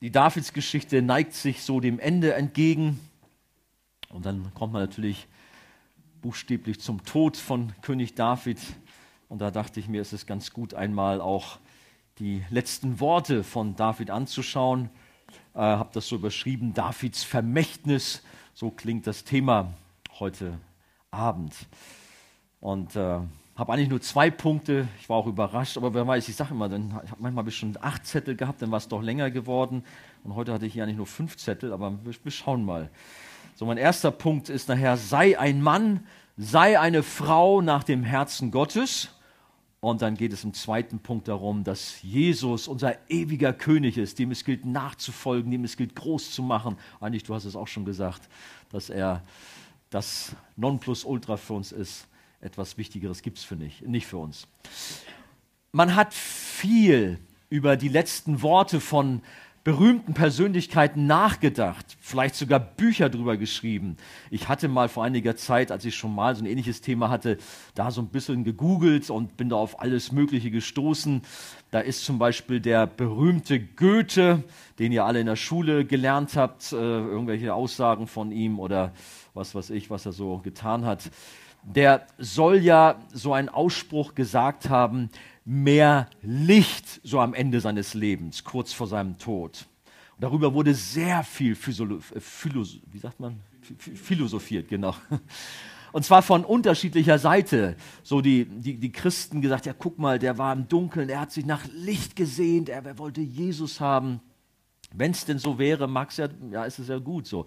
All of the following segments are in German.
Die Davidsgeschichte neigt sich so dem Ende entgegen. Und dann kommt man natürlich buchstäblich zum Tod von König David. Und da dachte ich mir, es ist ganz gut, einmal auch die letzten Worte von David anzuschauen. Äh, habe das so überschrieben, Davids Vermächtnis. So klingt das Thema heute Abend. Und äh, habe eigentlich nur zwei Punkte. Ich war auch überrascht, aber wer weiß, ich sage immer, dann manchmal habe ich schon acht Zettel gehabt, dann war es doch länger geworden. Und heute hatte ich hier eigentlich nur fünf Zettel, aber wir, wir schauen mal. So, mein erster Punkt ist nachher, sei ein Mann, sei eine Frau nach dem Herzen Gottes. Und dann geht es im zweiten Punkt darum, dass Jesus unser ewiger König ist, dem es gilt nachzufolgen, dem es gilt groß zu machen. Eigentlich, du hast es auch schon gesagt, dass er das Nonplusultra für uns ist. Etwas Wichtigeres gibt es für nicht, nicht für uns. Man hat viel über die letzten Worte von berühmten Persönlichkeiten nachgedacht, vielleicht sogar Bücher drüber geschrieben. Ich hatte mal vor einiger Zeit, als ich schon mal so ein ähnliches Thema hatte, da so ein bisschen gegoogelt und bin da auf alles Mögliche gestoßen. Da ist zum Beispiel der berühmte Goethe, den ihr alle in der Schule gelernt habt, äh, irgendwelche Aussagen von ihm oder was weiß ich, was er so getan hat. Der soll ja so einen Ausspruch gesagt haben, mehr Licht so am Ende seines Lebens, kurz vor seinem Tod. Und darüber wurde sehr viel äh, wie sagt man? philosophiert, genau. Und zwar von unterschiedlicher Seite. So die, die, die Christen gesagt, ja guck mal, der war im Dunkeln, er hat sich nach Licht gesehnt, er, er wollte Jesus haben. Wenn es denn so wäre, mag ja, ja, ist es ja gut so.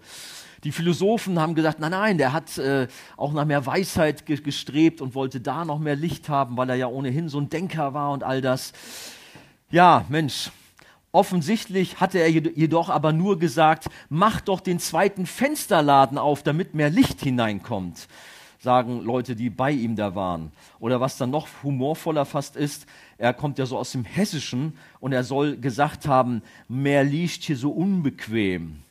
Die Philosophen haben gesagt, nein, nein, der hat äh, auch nach mehr Weisheit ge gestrebt und wollte da noch mehr Licht haben, weil er ja ohnehin so ein Denker war und all das. Ja, Mensch, offensichtlich hatte er jedoch aber nur gesagt, mach doch den zweiten Fensterladen auf, damit mehr Licht hineinkommt sagen Leute, die bei ihm da waren. Oder was dann noch humorvoller fast ist, er kommt ja so aus dem Hessischen und er soll gesagt haben, mehr liegt hier so unbequem.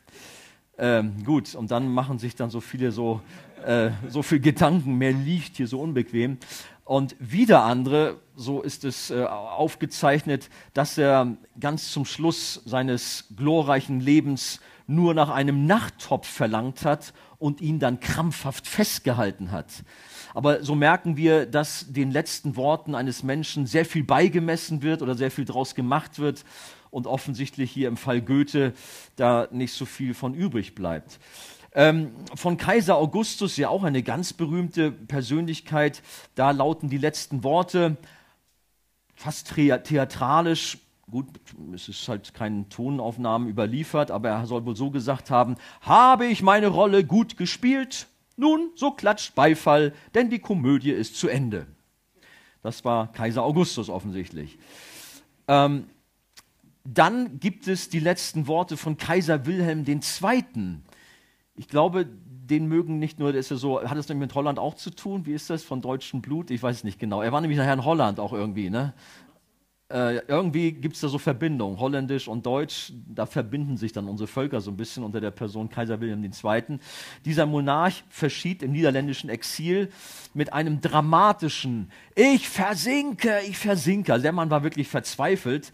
Ähm, gut, und dann machen sich dann so viele so, äh, so viel Gedanken, mehr liegt hier so unbequem. Und wieder andere, so ist es äh, aufgezeichnet, dass er ganz zum Schluss seines glorreichen Lebens nur nach einem Nachttopf verlangt hat und ihn dann krampfhaft festgehalten hat. Aber so merken wir, dass den letzten Worten eines Menschen sehr viel beigemessen wird oder sehr viel draus gemacht wird und offensichtlich hier im Fall Goethe da nicht so viel von übrig bleibt. Ähm, von Kaiser Augustus, ja auch eine ganz berühmte Persönlichkeit, da lauten die letzten Worte fast theatralisch, Gut, es ist halt keine Tonaufnahmen überliefert, aber er soll wohl so gesagt haben, habe ich meine Rolle gut gespielt? Nun, so klatscht Beifall, denn die Komödie ist zu Ende. Das war Kaiser Augustus offensichtlich. Ähm, dann gibt es die letzten Worte von Kaiser Wilhelm II. Ich glaube, den mögen nicht nur, ist ja so, hat es nämlich mit Holland auch zu tun? Wie ist das von deutschem Blut? Ich weiß es nicht genau. Er war nämlich nachher in Holland auch irgendwie, ne? Äh, irgendwie gibt es da so Verbindungen, Holländisch und Deutsch, da verbinden sich dann unsere Völker so ein bisschen unter der Person Kaiser Wilhelm II. Dieser Monarch verschied im niederländischen Exil mit einem dramatischen Ich versinke, ich versinke. Also der Mann war wirklich verzweifelt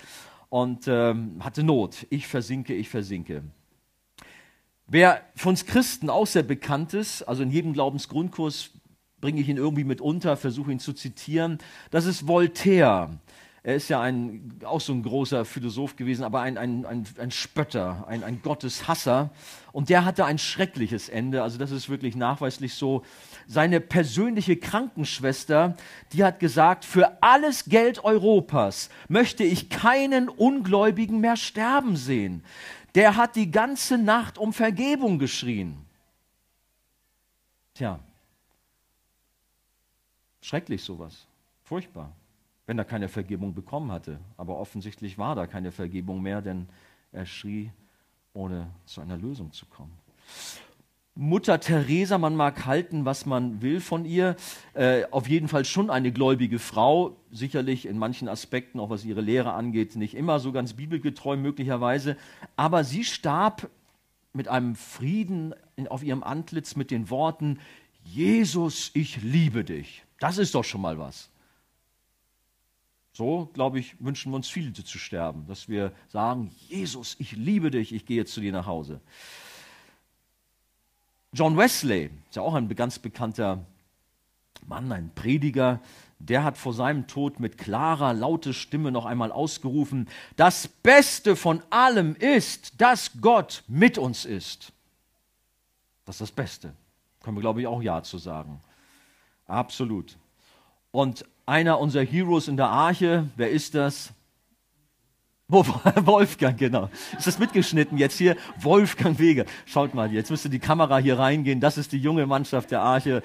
und ähm, hatte Not. Ich versinke, ich versinke. Wer für uns Christen auch sehr bekannt ist, also in jedem Glaubensgrundkurs bringe ich ihn irgendwie mit unter, versuche ihn zu zitieren, das ist Voltaire. Er ist ja ein, auch so ein großer Philosoph gewesen, aber ein, ein, ein, ein Spötter, ein, ein Gotteshasser. Und der hatte ein schreckliches Ende. Also das ist wirklich nachweislich so. Seine persönliche Krankenschwester, die hat gesagt, für alles Geld Europas möchte ich keinen Ungläubigen mehr sterben sehen. Der hat die ganze Nacht um Vergebung geschrien. Tja, schrecklich sowas. Furchtbar wenn er keine Vergebung bekommen hatte. Aber offensichtlich war da keine Vergebung mehr, denn er schrie, ohne zu einer Lösung zu kommen. Mutter Teresa, man mag halten, was man will von ihr, äh, auf jeden Fall schon eine gläubige Frau, sicherlich in manchen Aspekten, auch was ihre Lehre angeht, nicht immer so ganz bibelgetreu möglicherweise, aber sie starb mit einem Frieden auf ihrem Antlitz mit den Worten, Jesus, ich liebe dich. Das ist doch schon mal was. So, glaube ich, wünschen wir uns viele zu sterben, dass wir sagen, Jesus, ich liebe dich, ich gehe jetzt zu dir nach Hause. John Wesley, ist ja auch ein ganz bekannter Mann, ein Prediger, der hat vor seinem Tod mit klarer, lauter Stimme noch einmal ausgerufen, das Beste von allem ist, dass Gott mit uns ist. Das ist das Beste. Können wir, glaube ich, auch Ja zu sagen. Absolut. Und einer unserer Heroes in der Arche, wer ist das? Wolfgang, genau. Ist das mitgeschnitten jetzt hier? Wolfgang Weger. Schaut mal, jetzt müsste die Kamera hier reingehen. Das ist die junge Mannschaft der Arche.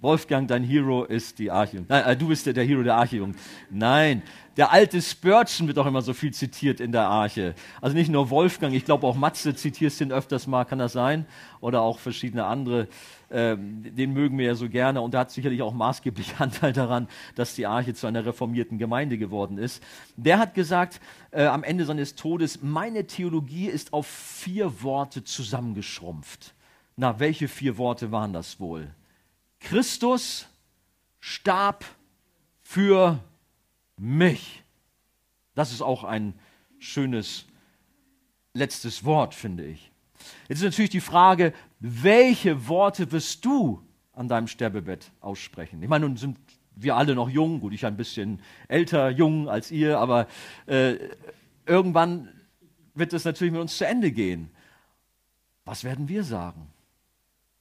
Wolfgang, dein Hero ist die Arche. Nein, äh, du bist der, der Hero der Arche. Nein, der alte Spurgeon wird auch immer so viel zitiert in der Arche. Also nicht nur Wolfgang, ich glaube auch Matze zitierst ihn öfters mal, kann das sein? Oder auch verschiedene andere. Ähm, den mögen wir ja so gerne und er hat sicherlich auch maßgeblich Anteil daran, dass die Arche zu einer reformierten Gemeinde geworden ist. Der hat gesagt äh, am Ende seines Todes, meine Theologie ist auf vier Worte zusammengeschrumpft. Na, welche vier Worte waren das wohl? Christus starb für mich. Das ist auch ein schönes letztes Wort, finde ich. Jetzt ist natürlich die Frage, welche Worte wirst du an deinem Sterbebett aussprechen? Ich meine, nun sind wir alle noch jung, gut, ich ein bisschen älter, jung als ihr, aber äh, irgendwann wird es natürlich mit uns zu Ende gehen. Was werden wir sagen?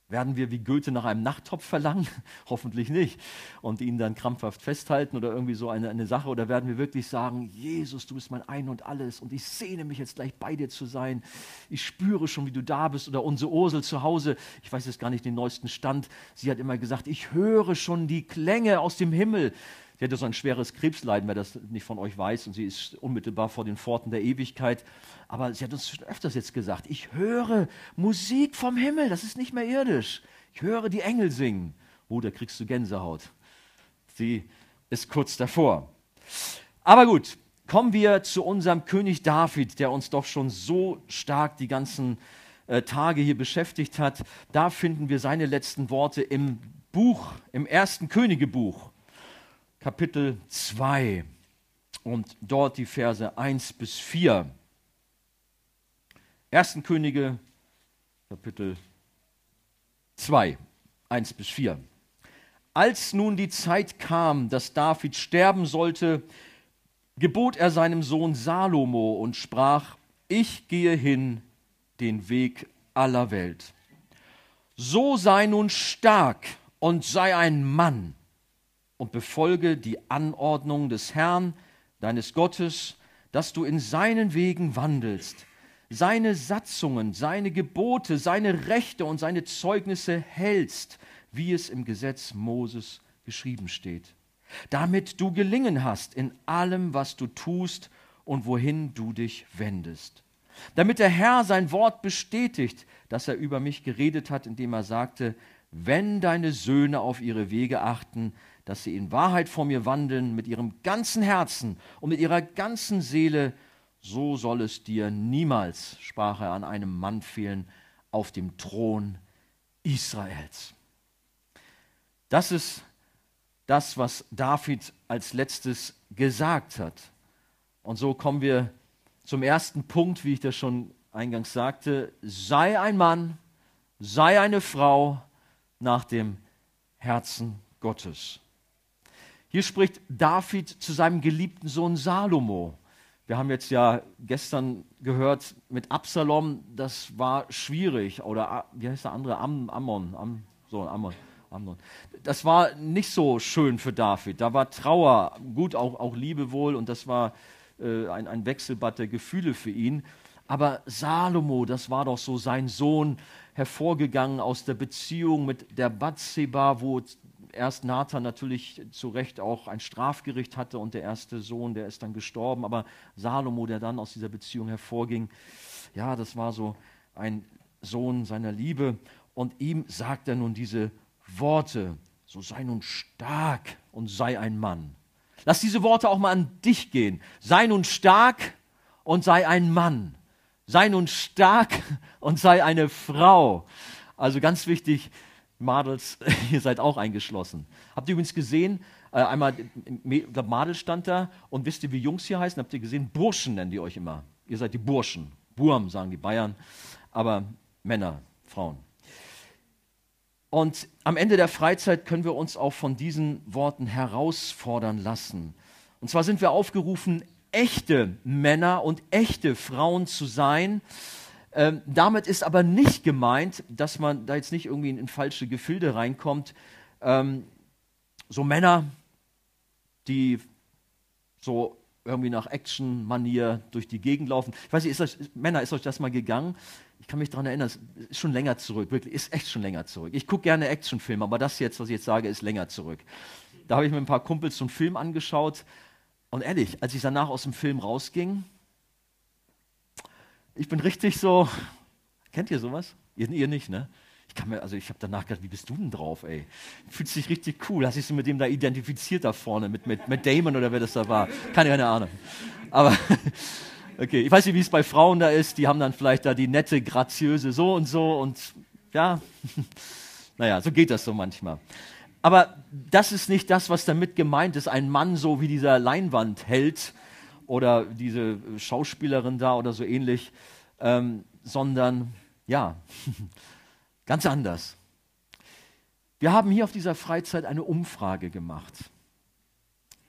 Werden wir wie Goethe nach einem Nachttopf verlangen? Hoffentlich nicht. Und ihn dann krampfhaft festhalten oder irgendwie so eine, eine Sache? Oder werden wir wirklich sagen, Jesus, du bist mein Ein und alles und ich sehne mich jetzt gleich bei dir zu sein. Ich spüre schon, wie du da bist. Oder unsere Ursel zu Hause, ich weiß jetzt gar nicht den neuesten Stand, sie hat immer gesagt, ich höre schon die Klänge aus dem Himmel. Sie hatte so ein schweres Krebsleiden, wer das nicht von euch weiß, und sie ist unmittelbar vor den Pforten der Ewigkeit. Aber sie hat uns schon öfters jetzt gesagt, ich höre Musik vom Himmel, das ist nicht mehr irdisch. Ich höre die Engel singen. Oh, da kriegst du Gänsehaut. Sie ist kurz davor. Aber gut, kommen wir zu unserem König David, der uns doch schon so stark die ganzen äh, Tage hier beschäftigt hat. Da finden wir seine letzten Worte im Buch, im ersten Königebuch. Kapitel 2 und dort die Verse 1 bis 4. 1. Könige, Kapitel 2, 1 bis 4. Als nun die Zeit kam, dass David sterben sollte, gebot er seinem Sohn Salomo und sprach, ich gehe hin den Weg aller Welt. So sei nun stark und sei ein Mann und befolge die Anordnung des Herrn, deines Gottes, dass du in seinen Wegen wandelst, seine Satzungen, seine Gebote, seine Rechte und seine Zeugnisse hältst, wie es im Gesetz Moses geschrieben steht, damit du gelingen hast in allem, was du tust und wohin du dich wendest. Damit der Herr sein Wort bestätigt, das er über mich geredet hat, indem er sagte, wenn deine Söhne auf ihre Wege achten, dass sie in Wahrheit vor mir wandeln mit ihrem ganzen Herzen und mit ihrer ganzen Seele, so soll es dir niemals, sprach er, an einem Mann fehlen auf dem Thron Israels. Das ist das, was David als letztes gesagt hat. Und so kommen wir zum ersten Punkt, wie ich das schon eingangs sagte. Sei ein Mann, sei eine Frau nach dem Herzen Gottes. Hier spricht David zu seinem geliebten Sohn Salomo. Wir haben jetzt ja gestern gehört mit Absalom, das war schwierig. Oder wie heißt der andere? Am, Ammon. Am, so, Ammon. Amnon. Das war nicht so schön für David. Da war Trauer, gut, auch, auch Liebe wohl, und das war äh, ein, ein Wechselbad der Gefühle für ihn. Aber Salomo, das war doch so sein Sohn, hervorgegangen aus der Beziehung mit der Bathseba, wo erst Nathan natürlich zu Recht auch ein Strafgericht hatte und der erste Sohn, der ist dann gestorben, aber Salomo, der dann aus dieser Beziehung hervorging, ja, das war so ein Sohn seiner Liebe und ihm sagt er nun diese Worte, so sei nun stark und sei ein Mann. Lass diese Worte auch mal an dich gehen. Sei nun stark und sei ein Mann. Sei nun stark und sei eine Frau. Also ganz wichtig, Madels, ihr seid auch eingeschlossen. Habt ihr übrigens gesehen, Äh, einmal, glaube, Madel stand da. Und wisst ihr, wie Jungs hier heißen? Habt ihr gesehen? Burschen nennen die euch immer. Ihr seid die Burschen. Burm, sagen die Bayern. Aber Männer, Frauen. Und am Ende der Freizeit können wir uns auch von diesen Worten herausfordern lassen. Und zwar sind wir aufgerufen, echte Männer und echte Frauen zu sein. Ähm, damit ist aber nicht gemeint, dass man da jetzt nicht irgendwie in, in falsche Gefilde reinkommt. Ähm, so Männer, die so irgendwie nach Action-Manier durch die Gegend laufen. Ich weiß nicht, ist euch, Männer, ist euch das mal gegangen? Ich kann mich daran erinnern, es ist schon länger zurück, wirklich, ist echt schon länger zurück. Ich gucke gerne Actionfilme, aber das jetzt, was ich jetzt sage, ist länger zurück. Da habe ich mit ein paar Kumpels so einen Film angeschaut und ehrlich, als ich danach aus dem Film rausging, ich bin richtig so, kennt ihr sowas? Ihr, ihr nicht, ne? Ich kann mir, also ich habe danach gedacht, wie bist du denn drauf, ey? Fühlt sich richtig cool. Hast dich so mit dem da identifiziert da vorne, mit, mit, mit Damon oder wer das da war? Keine, keine Ahnung. Aber, okay, ich weiß nicht, wie es bei Frauen da ist. Die haben dann vielleicht da die nette, graziöse so und so und ja, naja, so geht das so manchmal. Aber das ist nicht das, was damit gemeint ist. Ein Mann so wie dieser Leinwand hält oder diese Schauspielerin da oder so ähnlich, ähm, sondern ja, ganz anders. Wir haben hier auf dieser Freizeit eine Umfrage gemacht.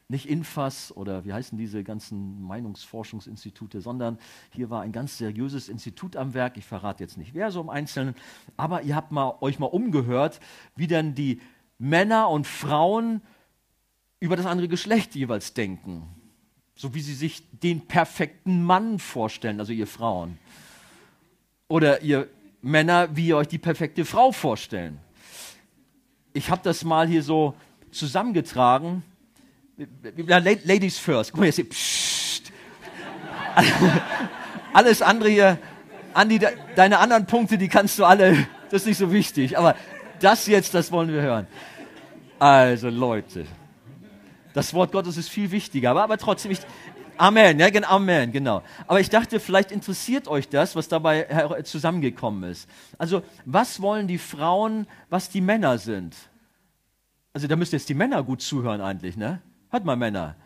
Nicht Infas oder wie heißen diese ganzen Meinungsforschungsinstitute, sondern hier war ein ganz seriöses Institut am Werk. Ich verrate jetzt nicht wer so im Einzelnen, aber ihr habt mal, euch mal umgehört, wie denn die Männer und Frauen über das andere Geschlecht jeweils denken so wie sie sich den perfekten Mann vorstellen, also ihr Frauen. Oder ihr Männer, wie ihr euch die perfekte Frau vorstellen. Ich habe das mal hier so zusammengetragen. Ladies first. Guck mal, jetzt hier. Psst. Alles andere hier, Andi, deine anderen Punkte, die kannst du alle, das ist nicht so wichtig. Aber das jetzt, das wollen wir hören. Also Leute, das Wort Gottes ist viel wichtiger, aber, aber trotzdem, ich, Amen, ja, Amen, genau. Aber ich dachte, vielleicht interessiert euch das, was dabei zusammengekommen ist. Also, was wollen die Frauen, was die Männer sind? Also, da müsst jetzt die Männer gut zuhören eigentlich, ne? Hört mal, Männer,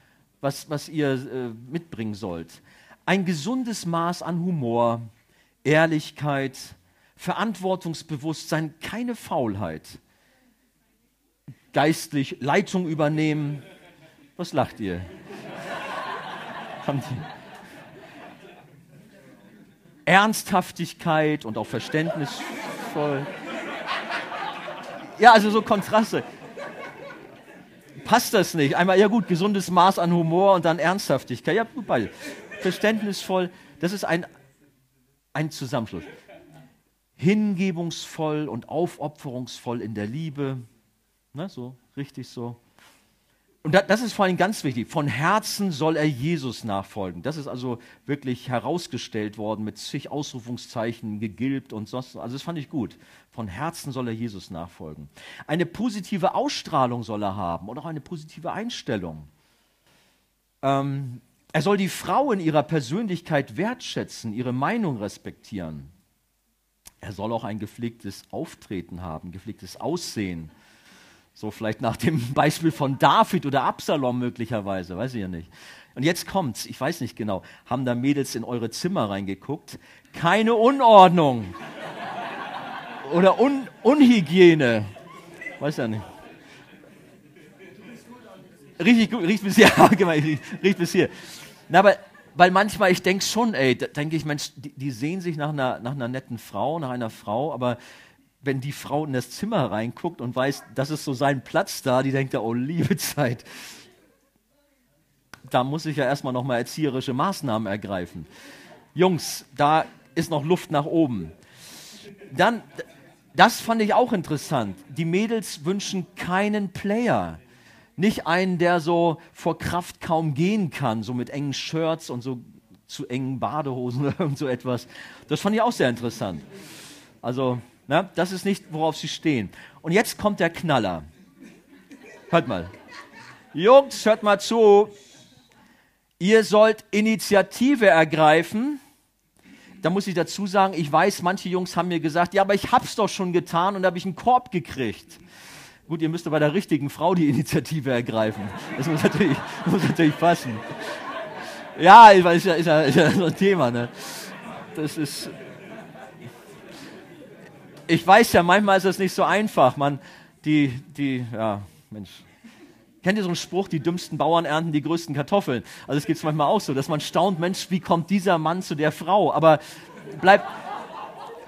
was, was ihr äh, mitbringen sollt. Ein gesundes Maß an Humor, Ehrlichkeit, Verantwortungsbewusstsein, keine Faulheit. Geistlich Leitung übernehmen, was lacht ihr? Ernsthaftigkeit und auch verständnisvoll. Ja, also so Kontraste. Passt das nicht? Einmal, ja gut, gesundes Maß an Humor und dann Ernsthaftigkeit. Ja, gut, beide. Verständnisvoll, das ist ein, ein Zusammenschluss. Hingebungsvoll und aufopferungsvoll in der Liebe. Ne, so, richtig so und das ist vor allem ganz wichtig, von Herzen soll er Jesus nachfolgen. Das ist also wirklich herausgestellt worden mit zig Ausrufungszeichen, gegilbt und sonst. Also das fand ich gut. Von Herzen soll er Jesus nachfolgen. Eine positive Ausstrahlung soll er haben und auch eine positive Einstellung. Ähm, er soll die Frau in ihrer Persönlichkeit wertschätzen, ihre Meinung respektieren. Er soll auch ein gepflegtes Auftreten haben, gepflegtes Aussehen so vielleicht nach dem Beispiel von David oder Absalom möglicherweise, weiß ich ja nicht. Und jetzt kommt's, ich weiß nicht genau, haben da Mädels in eure Zimmer reingeguckt? Keine Unordnung oder Un Unhygiene, weiß ja nicht. Richtig gut, riecht bis hier, riecht bis hier. Na, aber weil manchmal, ich denke schon, ey, denke ich, Mensch, die, die, sehen sich nach einer, nach einer netten Frau, nach einer Frau, aber wenn die Frau in das Zimmer reinguckt und weiß, das ist so sein Platz da, die denkt ja, oh liebe Zeit, da muss ich ja erstmal nochmal erzieherische Maßnahmen ergreifen. Jungs, da ist noch Luft nach oben. Dann, das fand ich auch interessant. Die Mädels wünschen keinen Player. Nicht einen, der so vor Kraft kaum gehen kann, so mit engen Shirts und so zu engen Badehosen oder irgend so etwas. Das fand ich auch sehr interessant. Also, na, das ist nicht, worauf sie stehen. Und jetzt kommt der Knaller. Hört mal. Jungs, hört mal zu. Ihr sollt Initiative ergreifen. Da muss ich dazu sagen, ich weiß, manche Jungs haben mir gesagt, ja, aber ich hab's doch schon getan und da habe ich einen Korb gekriegt. Gut, ihr müsst bei der richtigen Frau die Initiative ergreifen. Das muss natürlich, muss natürlich passen. Ja, ist ja, ist ja, ist ja so ein Thema. Ne? Das ist. Ich weiß ja, manchmal ist das nicht so einfach. Man, die, die, ja, Mensch. Kennt ihr so einen Spruch, die dümmsten Bauern ernten die größten Kartoffeln? Also es geht manchmal auch so, dass man staunt, Mensch, wie kommt dieser Mann zu der Frau? Aber bleibt,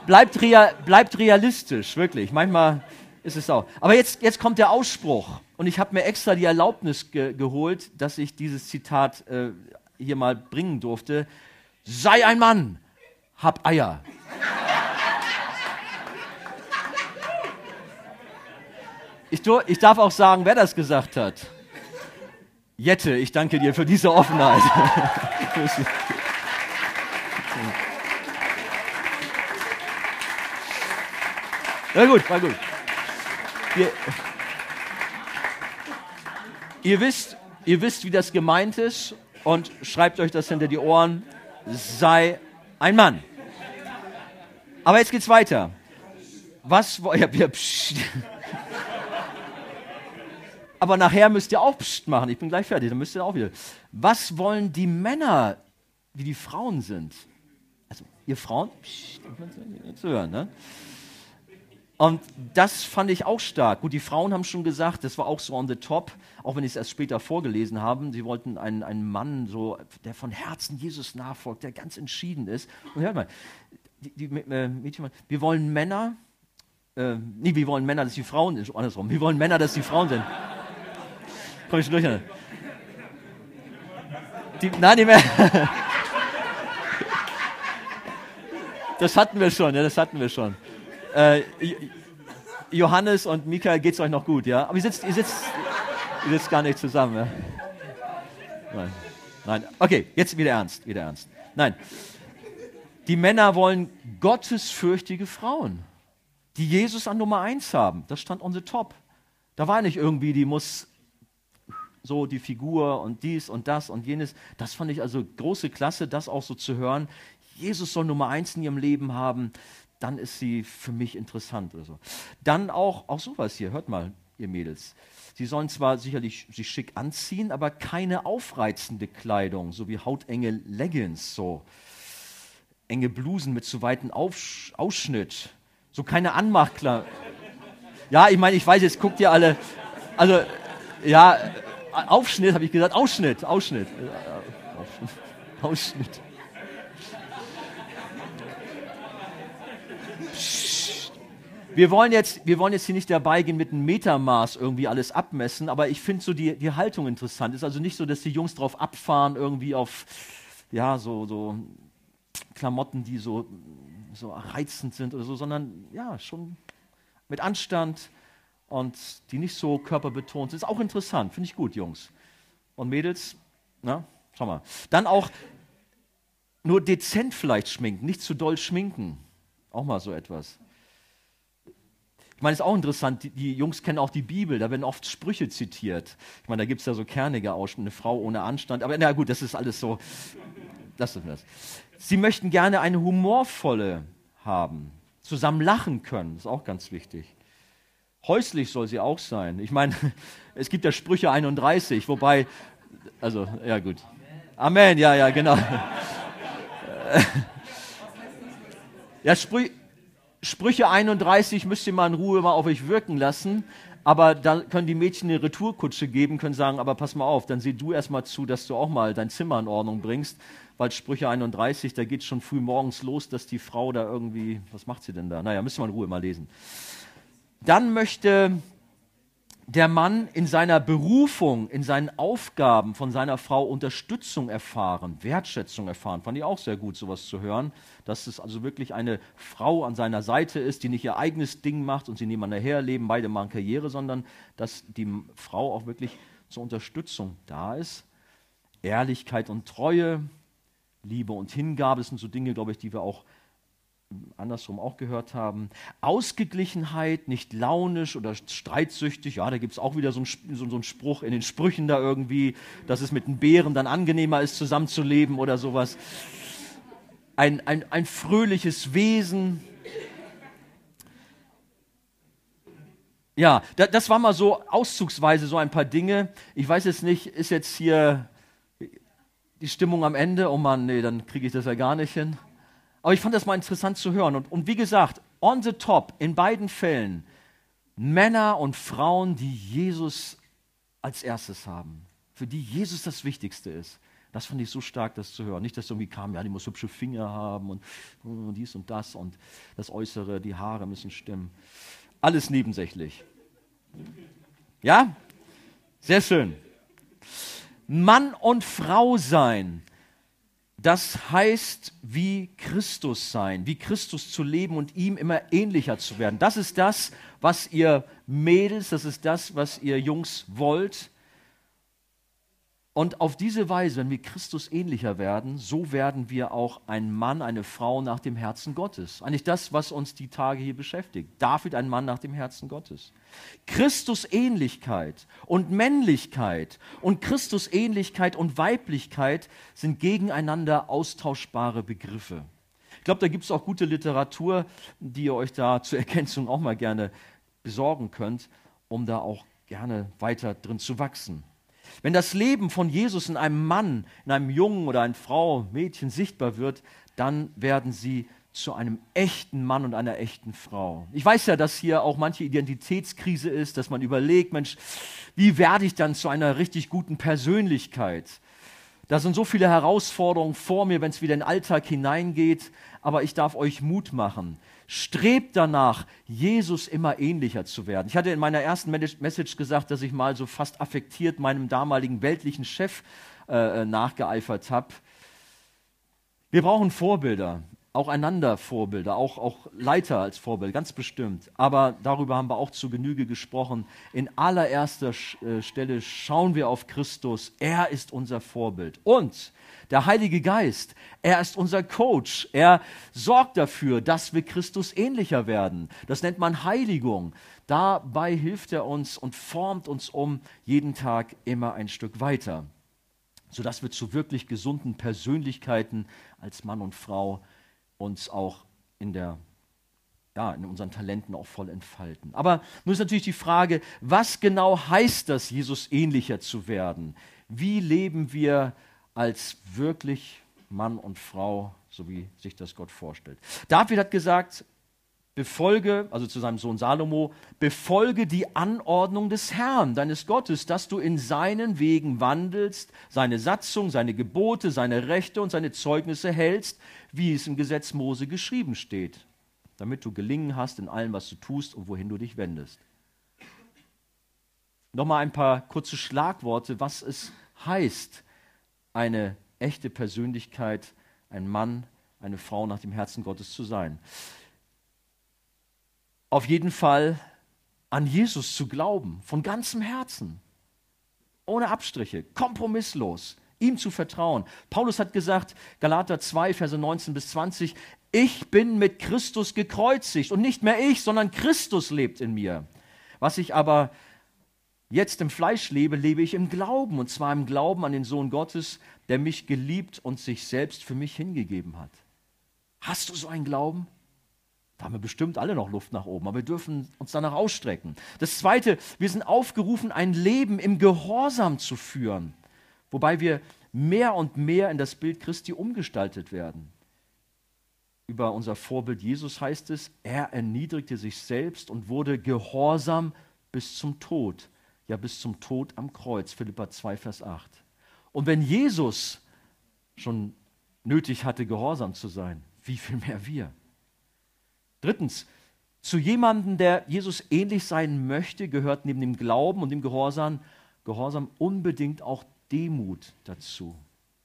bleibt, real, bleibt realistisch, wirklich. Manchmal ist es auch. Aber jetzt, jetzt kommt der Ausspruch. Und ich habe mir extra die Erlaubnis ge geholt, dass ich dieses Zitat äh, hier mal bringen durfte. Sei ein Mann, hab Eier. Ich, ich darf auch sagen, wer das gesagt hat. Jette, ich danke dir für diese Offenheit. Na gut, war gut. Ihr, ihr, wisst, ihr wisst, wie das gemeint ist und schreibt euch das hinter die Ohren. Sei ein Mann. Aber jetzt geht's weiter. Was, ja, ja, pst. Aber nachher müsst ihr auch pst machen. Ich bin gleich fertig, dann müsst ihr auch wieder. Was wollen die Männer, wie die Frauen sind? Also, ihr Frauen, pst, zu hören, ne? Und das fand ich auch stark. Gut, die Frauen haben schon gesagt, das war auch so on the top, auch wenn ich es erst später vorgelesen habe. Sie wollten einen, einen Mann, so, der von Herzen Jesus nachfolgt, der ganz entschieden ist. Und hört mal, die, die äh, Mädchen, wir wollen Männer, äh, nee, wir wollen Männer, dass die Frauen sind, andersrum. Wir wollen Männer, dass die Frauen sind. Komm ich durch. Die, nein, die Männer. Das hatten wir schon, ja, das hatten wir schon. Äh, Johannes und Michael, geht es euch noch gut, ja? Aber ihr sitzt, ihr sitzt, ihr sitzt gar nicht zusammen, ja? Nein. Nein. Okay, jetzt wieder ernst, wieder ernst. Nein. Die Männer wollen gottesfürchtige Frauen, die Jesus an Nummer eins haben. Das stand on the top. Da war nicht irgendwie, die muss so die Figur und dies und das und jenes. Das fand ich also große Klasse, das auch so zu hören. Jesus soll Nummer eins in ihrem Leben haben dann ist sie für mich interessant oder so. Dann auch, auch sowas hier, hört mal, ihr Mädels. Sie sollen zwar sicherlich sich schick anziehen, aber keine aufreizende Kleidung, so wie hautenge Leggings, so enge Blusen mit zu weiten Aufsch Ausschnitt, so keine Anmachkleidung. Ja, ich meine, ich weiß, jetzt guckt ihr alle, also, ja, Aufschnitt habe ich gesagt, Ausschnitt, Ausschnitt. Ausschnitt. wir wollen, jetzt, wir wollen jetzt hier nicht dabei gehen mit einem Metermaß irgendwie alles abmessen, aber ich finde so die, die Haltung interessant. Ist also nicht so, dass die Jungs drauf abfahren, irgendwie auf, ja, so, so Klamotten, die so, so reizend sind oder so, sondern ja, schon mit Anstand und die nicht so körperbetont sind. Ist auch interessant, finde ich gut, Jungs. Und Mädels, na, schau mal. Dann auch nur dezent vielleicht schminken, nicht zu doll schminken. Auch mal so etwas. Ich meine, ist auch interessant, die, die, Jungs kennen auch die Bibel, da werden oft Sprüche zitiert. Ich meine, da gibt es ja so kernige Ausschnitte, eine Frau ohne Anstand. Aber na gut, das ist alles so. Das ist das. Sie möchten gerne eine humorvolle haben, zusammen lachen können, ist auch ganz wichtig. Häuslich soll sie auch sein. Ich meine, es gibt ja Sprüche 31, wobei, also, ja gut. Amen, ja, ja, genau. Ja, Sprüche. Sprüche 31 müsst ihr mal in Ruhe mal auf euch wirken lassen. Aber dann können die Mädchen eine Retourkutsche geben, können sagen, aber pass mal auf, dann sieh du erst mal zu, dass du auch mal dein Zimmer in Ordnung bringst. Weil Sprüche 31, da geht schon früh morgens los, dass die Frau da irgendwie, was macht sie denn da? Naja, müssen wir in Ruhe mal lesen. Dann möchte der Mann in seiner Berufung, in seinen Aufgaben von seiner Frau Unterstützung erfahren, Wertschätzung erfahren. Fand ich auch sehr gut, sowas zu hören, dass es also wirklich eine Frau an seiner Seite ist, die nicht ihr eigenes Ding macht und sie nebeneinander herleben, beide machen Karriere, sondern dass die Frau auch wirklich zur Unterstützung da ist. Ehrlichkeit und Treue, Liebe und Hingabe, das sind so Dinge, glaube ich, die wir auch andersrum auch gehört haben. Ausgeglichenheit, nicht launisch oder streitsüchtig. Ja, da gibt es auch wieder so einen, so, so einen Spruch in den Sprüchen da irgendwie, dass es mit den Bären dann angenehmer ist, zusammenzuleben oder sowas. Ein, ein, ein fröhliches Wesen. Ja, da, das war mal so auszugsweise so ein paar Dinge. Ich weiß jetzt nicht, ist jetzt hier die Stimmung am Ende? Oh Mann, nee, dann kriege ich das ja gar nicht hin. Aber ich fand das mal interessant zu hören. Und, und wie gesagt, on the top, in beiden Fällen, Männer und Frauen, die Jesus als erstes haben, für die Jesus das Wichtigste ist. Das fand ich so stark, das zu hören. Nicht, dass irgendwie kam, ja, die muss hübsche Finger haben und, und dies und das und das Äußere, die Haare müssen stimmen. Alles nebensächlich. Ja? Sehr schön. Mann und Frau sein, das heißt, wie Christus sein, wie Christus zu leben und ihm immer ähnlicher zu werden. Das ist das, was ihr Mädels, das ist das, was ihr Jungs wollt. Und auf diese Weise, wenn wir Christus ähnlicher werden, so werden wir auch ein Mann, eine Frau nach dem Herzen Gottes. Eigentlich das, was uns die Tage hier beschäftigt. David ein Mann nach dem Herzen Gottes. Christus Ähnlichkeit und Männlichkeit und Christus Ähnlichkeit und Weiblichkeit sind gegeneinander austauschbare Begriffe. Ich glaube, da gibt es auch gute Literatur, die ihr euch da zur Ergänzung auch mal gerne besorgen könnt, um da auch gerne weiter drin zu wachsen. Wenn das Leben von Jesus in einem Mann, in einem Jungen oder einer Frau, Mädchen sichtbar wird, dann werden sie zu einem echten Mann und einer echten Frau. Ich weiß ja, dass hier auch manche Identitätskrise ist, dass man überlegt, Mensch, wie werde ich dann zu einer richtig guten Persönlichkeit? Da sind so viele Herausforderungen vor mir, wenn es wieder in den Alltag hineingeht, aber ich darf euch Mut machen. Strebt danach, Jesus immer ähnlicher zu werden. Ich hatte in meiner ersten Message gesagt, dass ich mal so fast affektiert meinem damaligen weltlichen Chef äh, äh nachgeeifert habe. Wir brauchen Vorbilder auch einander Vorbilder, auch, auch Leiter als Vorbild, ganz bestimmt. Aber darüber haben wir auch zu Genüge gesprochen. In allererster äh, Stelle schauen wir auf Christus. Er ist unser Vorbild. Und der Heilige Geist, er ist unser Coach. Er sorgt dafür, dass wir Christus ähnlicher werden. Das nennt man Heiligung. Dabei hilft er uns und formt uns um jeden Tag immer ein Stück weiter, sodass wir zu wirklich gesunden Persönlichkeiten als Mann und Frau uns auch in der ja, in unseren Talenten auch voll entfalten. Aber nun ist natürlich die Frage, was genau heißt das, Jesus ähnlicher zu werden? Wie leben wir als wirklich Mann und Frau, so wie sich das Gott vorstellt? David hat gesagt, befolge, also zu seinem Sohn Salomo, befolge die Anordnung des Herrn, deines Gottes, dass du in seinen Wegen wandelst, seine Satzung, seine Gebote, seine Rechte und seine Zeugnisse hältst, wie es im Gesetz Mose geschrieben steht, damit du gelingen hast in allem, was du tust und wohin du dich wendest. Nochmal ein paar kurze Schlagworte, was es heißt, eine echte Persönlichkeit, ein Mann, eine Frau nach dem Herzen Gottes zu sein auf jeden Fall an Jesus zu glauben, von ganzem Herzen, ohne Abstriche, kompromisslos, ihm zu vertrauen. Paulus hat gesagt, Galater 2, Verse 19 bis 20, ich bin mit Christus gekreuzigt und nicht mehr ich, sondern Christus lebt in mir. Was ich aber jetzt im Fleisch lebe, lebe ich im Glauben, und zwar im Glauben an den Sohn Gottes, der mich geliebt und sich selbst für mich hingegeben hat. Hast du so einen Glauben? Da haben wir bestimmt alle noch Luft nach oben, aber wir dürfen uns danach ausstrecken. Das Zweite, wir sind aufgerufen, ein Leben im Gehorsam zu führen, wobei wir mehr und mehr in das Bild Christi umgestaltet werden. Über unser Vorbild Jesus heißt es, er erniedrigte sich selbst und wurde gehorsam bis zum Tod, ja bis zum Tod am Kreuz, Philippa 2, Vers 8. Und wenn Jesus schon nötig hatte, gehorsam zu sein, wie viel mehr wir? Drittens, zu jemandem, der Jesus ähnlich sein möchte, gehört neben dem Glauben und dem Gehorsam, Gehorsam unbedingt auch Demut dazu.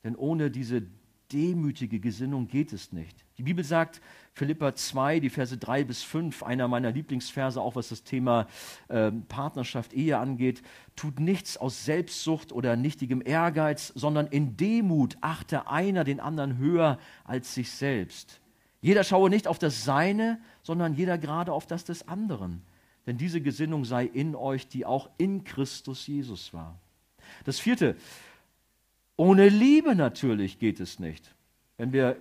Denn ohne diese demütige Gesinnung geht es nicht. Die Bibel sagt, Philippa 2, die Verse 3 bis 5, einer meiner Lieblingsverse, auch was das Thema äh, Partnerschaft, Ehe angeht, tut nichts aus Selbstsucht oder nichtigem Ehrgeiz, sondern in Demut achte einer den anderen höher als sich selbst. Jeder schaue nicht auf das Seine, sondern jeder gerade auf das des anderen. Denn diese Gesinnung sei in euch, die auch in Christus Jesus war. Das vierte, ohne Liebe natürlich geht es nicht. Wenn wir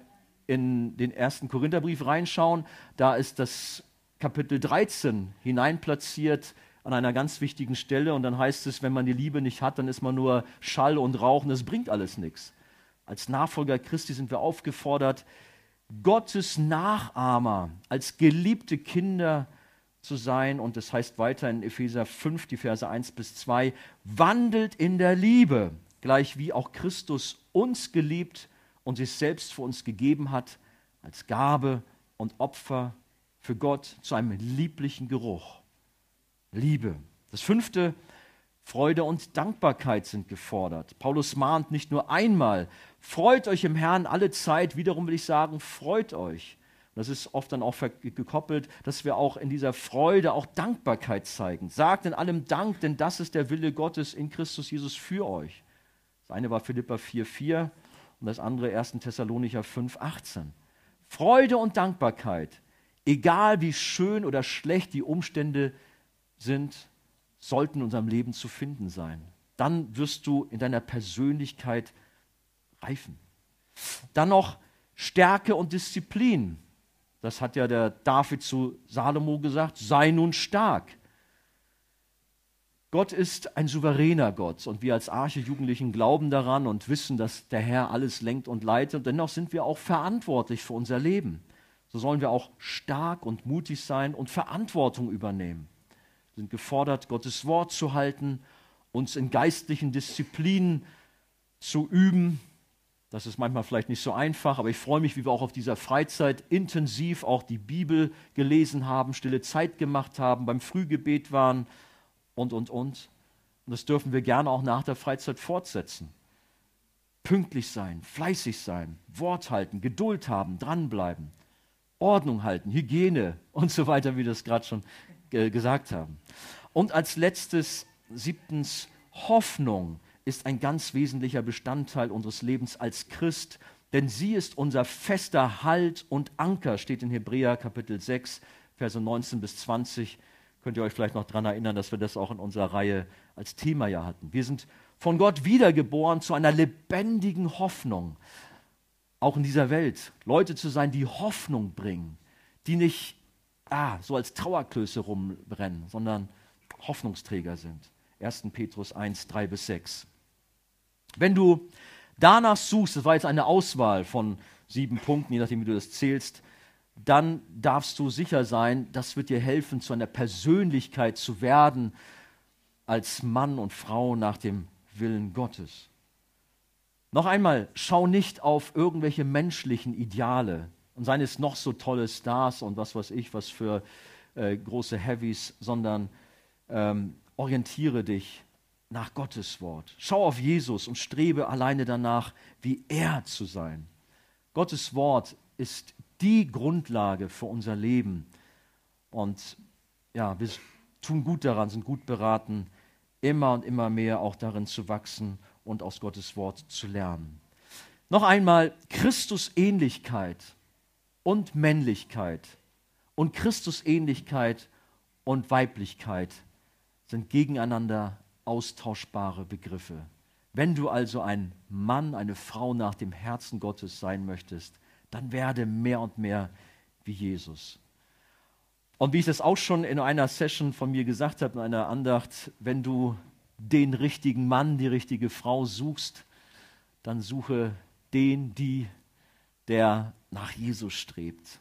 in den ersten Korintherbrief reinschauen, da ist das Kapitel 13 hineinplatziert an einer ganz wichtigen Stelle und dann heißt es, wenn man die Liebe nicht hat, dann ist man nur Schall und Rauch und das bringt alles nichts. Als Nachfolger Christi sind wir aufgefordert, Gottes Nachahmer, als geliebte Kinder zu sein. Und das heißt weiter in Epheser 5, die Verse 1 bis 2, wandelt in der Liebe, gleich wie auch Christus uns geliebt und sich selbst für uns gegeben hat, als Gabe und Opfer für Gott zu einem lieblichen Geruch. Liebe. Das fünfte, Freude und Dankbarkeit sind gefordert. Paulus mahnt nicht nur einmal, freut euch im Herrn alle Zeit, wiederum will ich sagen, freut euch. Das ist oft dann auch gekoppelt, dass wir auch in dieser Freude auch Dankbarkeit zeigen. Sagt in allem Dank, denn das ist der Wille Gottes in Christus Jesus für euch. Das eine war Philippa 4,4 und das andere 1. Thessalonicher 5,18. Freude und Dankbarkeit, egal wie schön oder schlecht die Umstände sind, sollten in unserem Leben zu finden sein. Dann wirst du in deiner Persönlichkeit reifen. Dann noch Stärke und Disziplin. Das hat ja der David zu Salomo gesagt, sei nun stark. Gott ist ein souveräner Gott und wir als Arche-Jugendlichen glauben daran und wissen, dass der Herr alles lenkt und leitet. Und dennoch sind wir auch verantwortlich für unser Leben. So sollen wir auch stark und mutig sein und Verantwortung übernehmen. Wir sind gefordert, Gottes Wort zu halten, uns in geistlichen Disziplinen zu üben, das ist manchmal vielleicht nicht so einfach, aber ich freue mich, wie wir auch auf dieser Freizeit intensiv auch die Bibel gelesen haben, stille Zeit gemacht haben, beim Frühgebet waren und, und, und. Und das dürfen wir gerne auch nach der Freizeit fortsetzen. Pünktlich sein, fleißig sein, Wort halten, Geduld haben, dranbleiben, Ordnung halten, Hygiene und so weiter, wie wir das gerade schon gesagt haben. Und als letztes, siebtens, Hoffnung ist ein ganz wesentlicher Bestandteil unseres Lebens als Christ, denn sie ist unser fester Halt und Anker, steht in Hebräer Kapitel 6, Verse 19 bis 20. Könnt ihr euch vielleicht noch daran erinnern, dass wir das auch in unserer Reihe als Thema ja hatten. Wir sind von Gott wiedergeboren zu einer lebendigen Hoffnung, auch in dieser Welt. Leute zu sein, die Hoffnung bringen, die nicht ah, so als Trauerklöße rumrennen, sondern Hoffnungsträger sind. 1. Petrus 1, 3 bis 6. Wenn du danach suchst, das war jetzt eine Auswahl von sieben Punkten, je nachdem, wie du das zählst, dann darfst du sicher sein, das wird dir helfen, zu einer Persönlichkeit zu werden, als Mann und Frau nach dem Willen Gottes. Noch einmal, schau nicht auf irgendwelche menschlichen Ideale und seien es noch so tolle Stars und was weiß ich, was für äh, große Heavies, sondern ähm, orientiere dich nach Gottes Wort. Schau auf Jesus und strebe alleine danach, wie er zu sein. Gottes Wort ist die Grundlage für unser Leben. Und ja, wir tun gut daran, sind gut beraten, immer und immer mehr auch darin zu wachsen und aus Gottes Wort zu lernen. Noch einmal, Christusähnlichkeit und Männlichkeit und Christusähnlichkeit und Weiblichkeit sind gegeneinander austauschbare Begriffe. Wenn du also ein Mann, eine Frau nach dem Herzen Gottes sein möchtest, dann werde mehr und mehr wie Jesus. Und wie ich das auch schon in einer Session von mir gesagt habe, in einer Andacht, wenn du den richtigen Mann, die richtige Frau suchst, dann suche den, die, der nach Jesus strebt.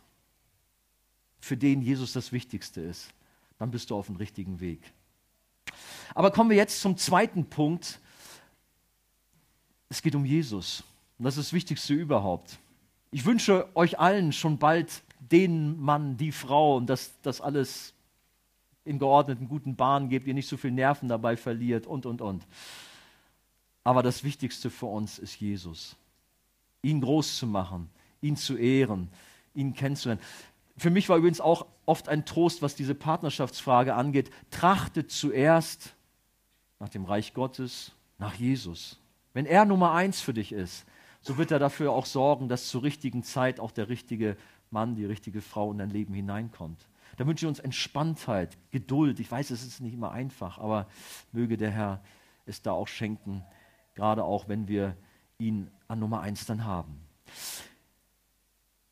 Für den Jesus das Wichtigste ist. Dann bist du auf dem richtigen Weg. Aber kommen wir jetzt zum zweiten Punkt. Es geht um Jesus. Und das ist das Wichtigste überhaupt. Ich wünsche euch allen schon bald den Mann, die Frau und dass das alles in geordneten, guten Bahnen geht, ihr nicht so viel Nerven dabei verliert und, und, und. Aber das Wichtigste für uns ist Jesus. Ihn groß zu machen, ihn zu ehren, ihn kennenzulernen. Für mich war übrigens auch oft ein Trost, was diese Partnerschaftsfrage angeht. Trachtet zuerst nach dem Reich Gottes, nach Jesus. Wenn er Nummer eins für dich ist, so wird er dafür auch sorgen, dass zur richtigen Zeit auch der richtige Mann, die richtige Frau in dein Leben hineinkommt. Da wünsche ich uns Entspanntheit, Geduld. Ich weiß, es ist nicht immer einfach, aber möge der Herr es da auch schenken, gerade auch wenn wir ihn an Nummer eins dann haben.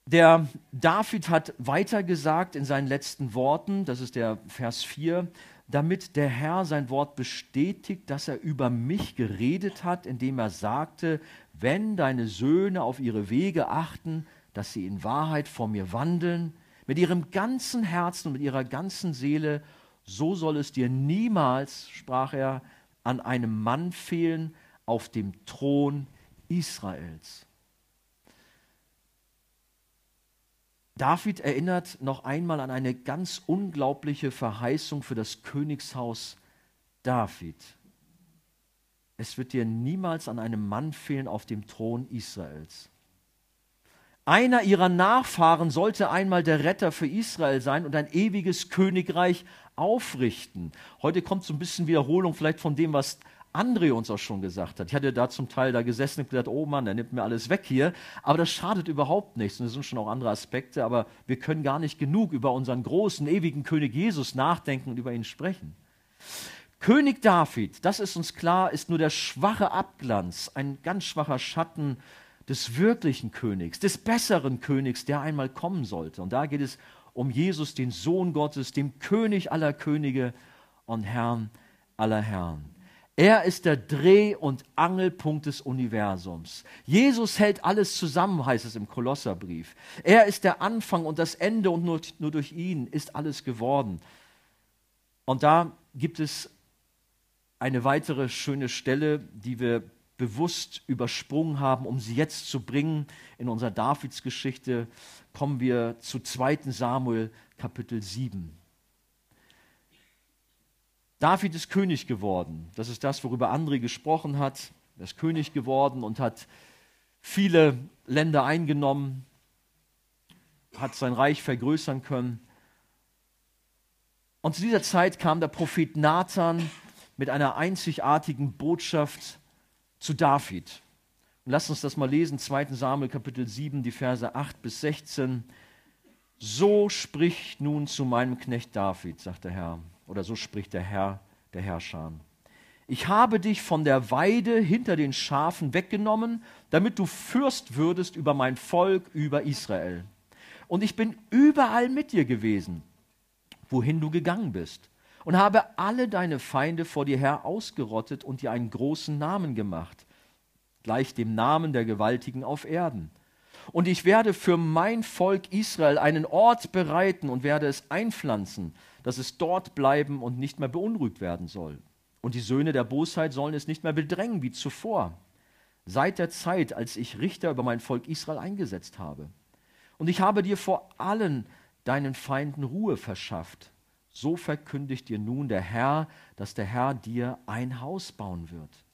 Der David hat weiter gesagt in seinen letzten Worten, das ist der Vers 4, damit der Herr sein Wort bestätigt, dass er über mich geredet hat, indem er sagte, wenn deine Söhne auf ihre Wege achten, dass sie in Wahrheit vor mir wandeln, mit ihrem ganzen Herzen und mit ihrer ganzen Seele, so soll es dir niemals, sprach er, an einem Mann fehlen auf dem Thron Israels. David erinnert noch einmal an eine ganz unglaubliche Verheißung für das Königshaus David. Es wird dir niemals an einem Mann fehlen auf dem Thron Israels. Einer ihrer Nachfahren sollte einmal der Retter für Israel sein und ein ewiges Königreich aufrichten. Heute kommt so ein bisschen Wiederholung vielleicht von dem, was André uns auch schon gesagt hat. Ich hatte da zum Teil da gesessen und gedacht, oh Mann, der nimmt mir alles weg hier. Aber das schadet überhaupt nichts. Und es sind schon auch andere Aspekte, aber wir können gar nicht genug über unseren großen, ewigen König Jesus nachdenken und über ihn sprechen. König David, das ist uns klar, ist nur der schwache Abglanz, ein ganz schwacher Schatten des wirklichen Königs, des besseren Königs, der einmal kommen sollte. Und da geht es um Jesus, den Sohn Gottes, dem König aller Könige und Herrn aller Herren. Er ist der Dreh- und Angelpunkt des Universums. Jesus hält alles zusammen, heißt es im Kolosserbrief. Er ist der Anfang und das Ende und nur, nur durch ihn ist alles geworden. Und da gibt es eine weitere schöne Stelle, die wir bewusst übersprungen haben, um sie jetzt zu bringen. In unserer Davidsgeschichte kommen wir zu 2 Samuel Kapitel 7. David ist König geworden. Das ist das, worüber André gesprochen hat. Er ist König geworden und hat viele Länder eingenommen, hat sein Reich vergrößern können. Und zu dieser Zeit kam der Prophet Nathan mit einer einzigartigen Botschaft zu David. Und lasst uns das mal lesen, 2. Samuel Kapitel 7, die Verse 8 bis 16. So spricht nun zu meinem Knecht David, sagt der Herr oder so spricht der Herr der Herrscher. Ich habe dich von der Weide hinter den Schafen weggenommen, damit du Fürst würdest über mein Volk, über Israel. Und ich bin überall mit dir gewesen, wohin du gegangen bist, und habe alle deine Feinde vor dir her ausgerottet und dir einen großen Namen gemacht, gleich dem Namen der Gewaltigen auf Erden. Und ich werde für mein Volk Israel einen Ort bereiten und werde es einpflanzen, dass es dort bleiben und nicht mehr beunruhigt werden soll. Und die Söhne der Bosheit sollen es nicht mehr bedrängen wie zuvor, seit der Zeit, als ich Richter über mein Volk Israel eingesetzt habe. Und ich habe dir vor allen deinen Feinden Ruhe verschafft. So verkündigt dir nun der Herr, dass der Herr dir ein Haus bauen wird.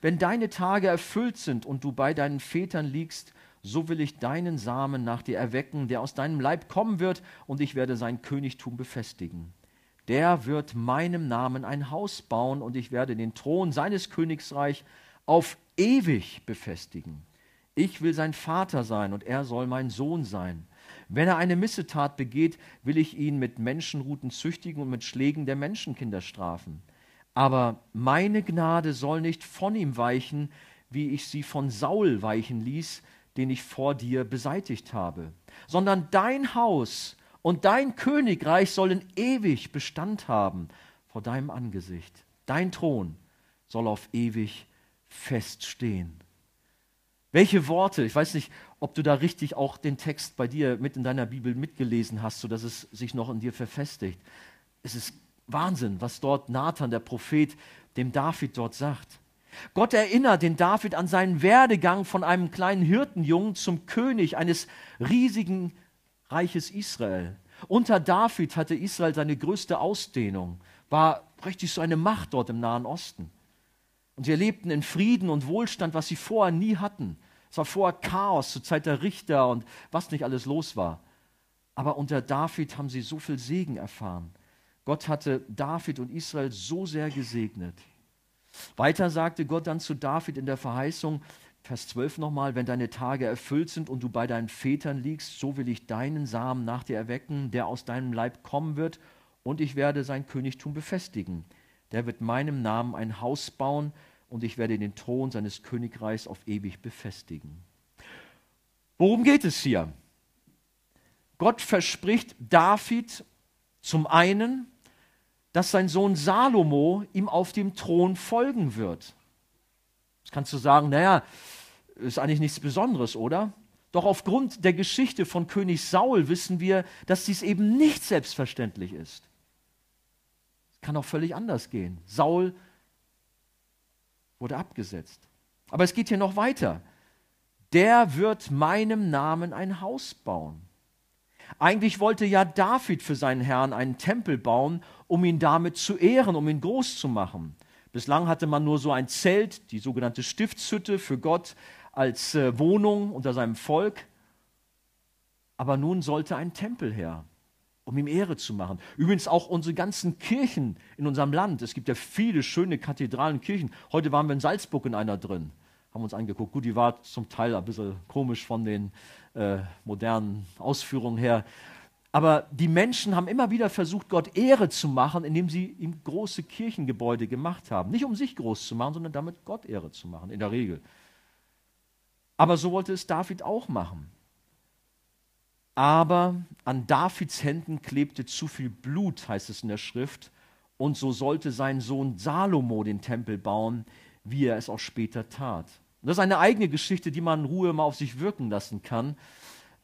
Wenn deine Tage erfüllt sind und du bei deinen Vätern liegst, so will ich deinen Samen nach dir erwecken, der aus deinem Leib kommen wird, und ich werde sein Königtum befestigen. Der wird meinem Namen ein Haus bauen, und ich werde den Thron seines Königsreich auf ewig befestigen. Ich will sein Vater sein, und er soll mein Sohn sein. Wenn er eine Missetat begeht, will ich ihn mit Menschenruten züchtigen und mit Schlägen der Menschenkinder strafen. Aber meine Gnade soll nicht von ihm weichen, wie ich sie von Saul weichen ließ, den ich vor dir beseitigt habe, sondern dein Haus und dein Königreich sollen ewig Bestand haben vor deinem Angesicht. Dein Thron soll auf ewig feststehen. Welche Worte, ich weiß nicht, ob du da richtig auch den Text bei dir mit in deiner Bibel mitgelesen hast, sodass es sich noch in dir verfestigt. Es ist Wahnsinn, was dort Nathan, der Prophet, dem David dort sagt. Gott erinnert den David an seinen Werdegang von einem kleinen Hirtenjungen zum König eines riesigen Reiches Israel. Unter David hatte Israel seine größte Ausdehnung, war richtig so eine Macht dort im Nahen Osten. Und sie erlebten in Frieden und Wohlstand, was sie vorher nie hatten. Es war vorher Chaos zur Zeit der Richter und was nicht alles los war. Aber unter David haben sie so viel Segen erfahren. Gott hatte David und Israel so sehr gesegnet. Weiter sagte Gott dann zu David in der Verheißung, Vers 12 nochmal, wenn deine Tage erfüllt sind und du bei deinen Vätern liegst, so will ich deinen Samen nach dir erwecken, der aus deinem Leib kommen wird, und ich werde sein Königtum befestigen. Der wird meinem Namen ein Haus bauen, und ich werde den Thron seines Königreichs auf ewig befestigen. Worum geht es hier? Gott verspricht David zum einen, dass sein Sohn Salomo ihm auf dem Thron folgen wird. Jetzt kannst du sagen, naja, ist eigentlich nichts Besonderes, oder? Doch aufgrund der Geschichte von König Saul wissen wir, dass dies eben nicht selbstverständlich ist. Es kann auch völlig anders gehen. Saul wurde abgesetzt. Aber es geht hier noch weiter. Der wird meinem Namen ein Haus bauen. Eigentlich wollte ja David für seinen Herrn einen Tempel bauen, um ihn damit zu ehren, um ihn groß zu machen. Bislang hatte man nur so ein Zelt, die sogenannte Stiftshütte für Gott als äh, Wohnung unter seinem Volk. Aber nun sollte ein Tempel her, um ihm Ehre zu machen. Übrigens auch unsere ganzen Kirchen in unserem Land. Es gibt ja viele schöne Kathedralen, Kirchen. Heute waren wir in Salzburg in einer drin, haben uns angeguckt. Gut, die war zum Teil ein bisschen komisch von den äh, modernen Ausführungen her. Aber die Menschen haben immer wieder versucht, Gott Ehre zu machen, indem sie ihm große Kirchengebäude gemacht haben. Nicht um sich groß zu machen, sondern damit Gott Ehre zu machen, in der Regel. Aber so wollte es David auch machen. Aber an Davids Händen klebte zu viel Blut, heißt es in der Schrift, und so sollte sein Sohn Salomo den Tempel bauen, wie er es auch später tat. Und das ist eine eigene Geschichte, die man in Ruhe mal auf sich wirken lassen kann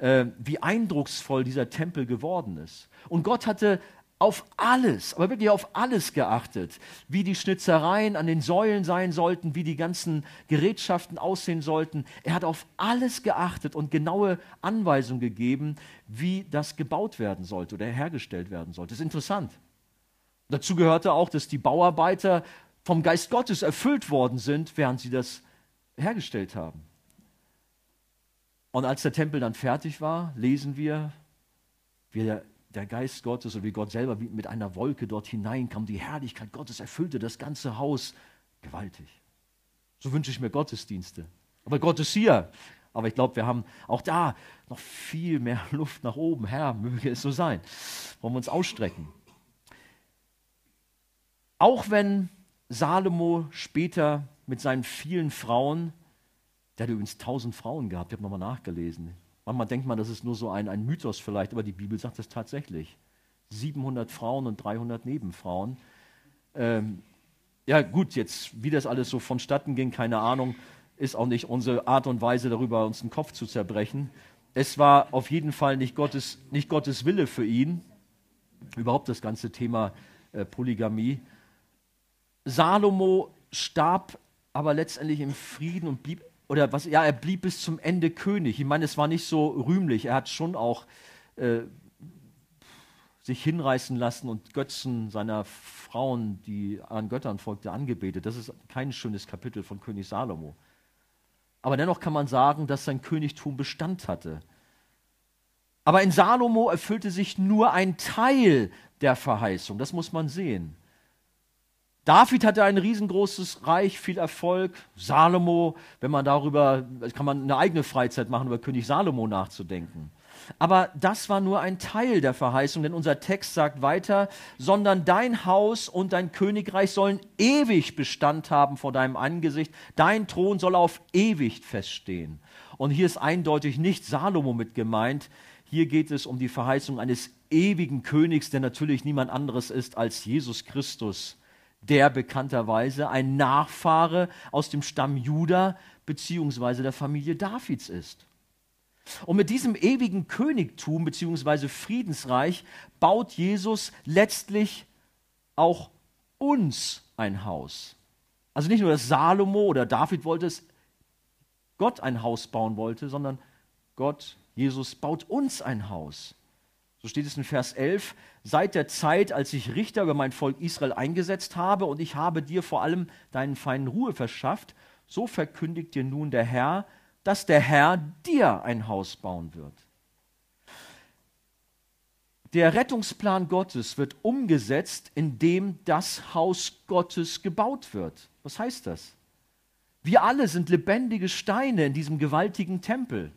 äh, wie eindrucksvoll dieser Tempel geworden ist. Und Gott hatte auf alles, aber wirklich auf alles geachtet, wie die Schnitzereien an den Säulen sein sollten, wie die ganzen Gerätschaften aussehen sollten. Er hat auf alles geachtet und genaue Anweisungen gegeben, wie das gebaut werden sollte oder hergestellt werden sollte. Das ist interessant. Dazu gehörte auch, dass die Bauarbeiter vom Geist Gottes erfüllt worden sind, während sie das hergestellt haben. Und als der Tempel dann fertig war, lesen wir, wie der, der Geist Gottes und wie Gott selber mit einer Wolke dort hineinkam. Die Herrlichkeit Gottes erfüllte das ganze Haus. Gewaltig. So wünsche ich mir Gottesdienste. Aber Gott ist hier. Aber ich glaube, wir haben auch da noch viel mehr Luft nach oben. Herr, möge es so sein. Wollen wir uns ausstrecken. Auch wenn Salomo später mit seinen vielen Frauen der hat übrigens tausend Frauen gehabt, ich habe nochmal nachgelesen. Manchmal denkt man, das ist nur so ein, ein Mythos vielleicht, aber die Bibel sagt es tatsächlich. 700 Frauen und 300 Nebenfrauen. Ähm, ja gut, jetzt wie das alles so vonstatten ging, keine Ahnung, ist auch nicht unsere Art und Weise, darüber uns den Kopf zu zerbrechen. Es war auf jeden Fall nicht Gottes, nicht Gottes Wille für ihn, überhaupt das ganze Thema äh, Polygamie. Salomo starb aber letztendlich im Frieden und blieb oder was, ja, er blieb bis zum Ende König. Ich meine, es war nicht so rühmlich. Er hat schon auch äh, sich hinreißen lassen und Götzen seiner Frauen, die an Göttern folgte, angebetet. Das ist kein schönes Kapitel von König Salomo. Aber dennoch kann man sagen, dass sein Königtum Bestand hatte. Aber in Salomo erfüllte sich nur ein Teil der Verheißung. Das muss man sehen. David hatte ein riesengroßes Reich, viel Erfolg. Salomo, wenn man darüber, kann man eine eigene Freizeit machen, über König Salomo nachzudenken. Aber das war nur ein Teil der Verheißung, denn unser Text sagt weiter, sondern dein Haus und dein Königreich sollen ewig Bestand haben vor deinem Angesicht. Dein Thron soll auf ewig feststehen. Und hier ist eindeutig nicht Salomo mit gemeint. Hier geht es um die Verheißung eines ewigen Königs, der natürlich niemand anderes ist als Jesus Christus der bekannterweise ein Nachfahre aus dem Stamm Juda beziehungsweise der Familie Davids ist. Und mit diesem ewigen Königtum beziehungsweise Friedensreich baut Jesus letztlich auch uns ein Haus. Also nicht nur, dass Salomo oder David wollte es, Gott ein Haus bauen wollte, sondern Gott, Jesus, baut uns ein Haus. So steht es in Vers 11, seit der Zeit, als ich Richter über mein Volk Israel eingesetzt habe und ich habe dir vor allem deinen Feinden Ruhe verschafft, so verkündigt dir nun der Herr, dass der Herr dir ein Haus bauen wird. Der Rettungsplan Gottes wird umgesetzt, indem das Haus Gottes gebaut wird. Was heißt das? Wir alle sind lebendige Steine in diesem gewaltigen Tempel.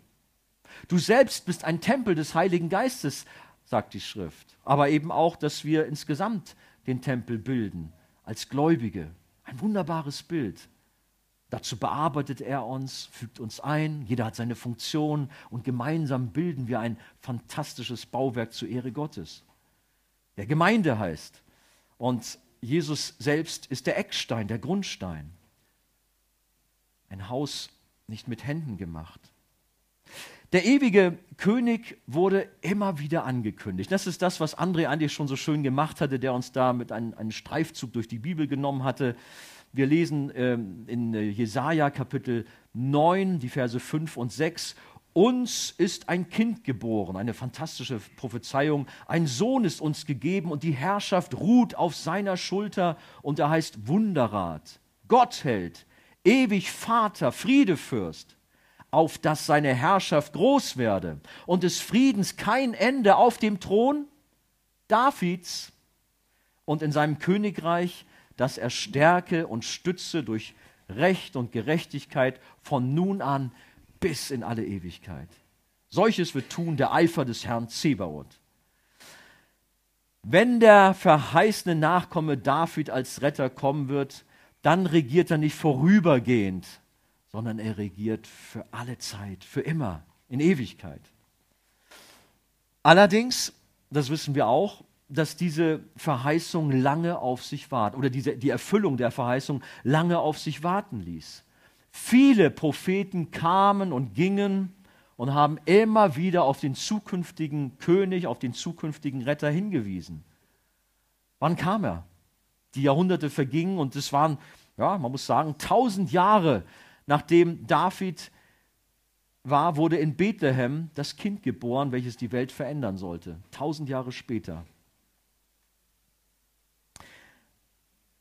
Du selbst bist ein Tempel des Heiligen Geistes, sagt die Schrift. Aber eben auch, dass wir insgesamt den Tempel bilden, als Gläubige. Ein wunderbares Bild. Dazu bearbeitet er uns, fügt uns ein, jeder hat seine Funktion und gemeinsam bilden wir ein fantastisches Bauwerk zur Ehre Gottes. Der Gemeinde heißt. Und Jesus selbst ist der Eckstein, der Grundstein. Ein Haus nicht mit Händen gemacht. Der ewige König wurde immer wieder angekündigt. Das ist das, was André eigentlich schon so schön gemacht hatte, der uns da mit einem, einem Streifzug durch die Bibel genommen hatte. Wir lesen ähm, in äh, Jesaja Kapitel 9, die Verse 5 und 6. Uns ist ein Kind geboren, eine fantastische Prophezeiung. Ein Sohn ist uns gegeben und die Herrschaft ruht auf seiner Schulter und er heißt Wunderrat, Gottheld, ewig Vater, Friedefürst auf dass seine Herrschaft groß werde und des Friedens kein Ende auf dem Thron Davids und in seinem Königreich, dass er stärke und stütze durch Recht und Gerechtigkeit von nun an bis in alle Ewigkeit. Solches wird tun der Eifer des Herrn Zebaoth. Wenn der verheißene Nachkomme David als Retter kommen wird, dann regiert er nicht vorübergehend, sondern er regiert für alle Zeit, für immer, in Ewigkeit. Allerdings, das wissen wir auch, dass diese Verheißung lange auf sich wartet oder diese, die Erfüllung der Verheißung lange auf sich warten ließ. Viele Propheten kamen und gingen und haben immer wieder auf den zukünftigen König, auf den zukünftigen Retter hingewiesen. Wann kam er? Die Jahrhunderte vergingen und es waren, ja, man muss sagen, tausend Jahre, Nachdem David war, wurde in Bethlehem das Kind geboren, welches die Welt verändern sollte. Tausend Jahre später.